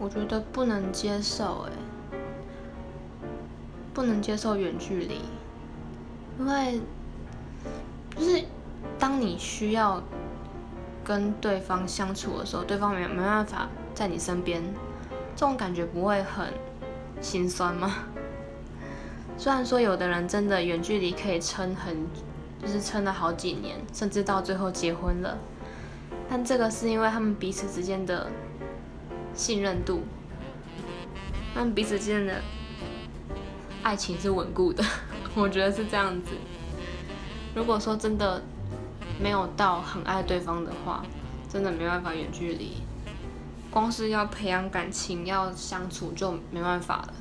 我觉得不能接受，哎，不能接受远距离，因为就是当你需要跟对方相处的时候，对方没没办法在你身边，这种感觉不会很心酸吗？虽然说有的人真的远距离可以撑很，就是撑了好几年，甚至到最后结婚了，但这个是因为他们彼此之间的。信任度，他们彼此之间的爱情是稳固的，我觉得是这样子。如果说真的没有到很爱对方的话，真的没办法远距离。光是要培养感情、要相处就没办法了。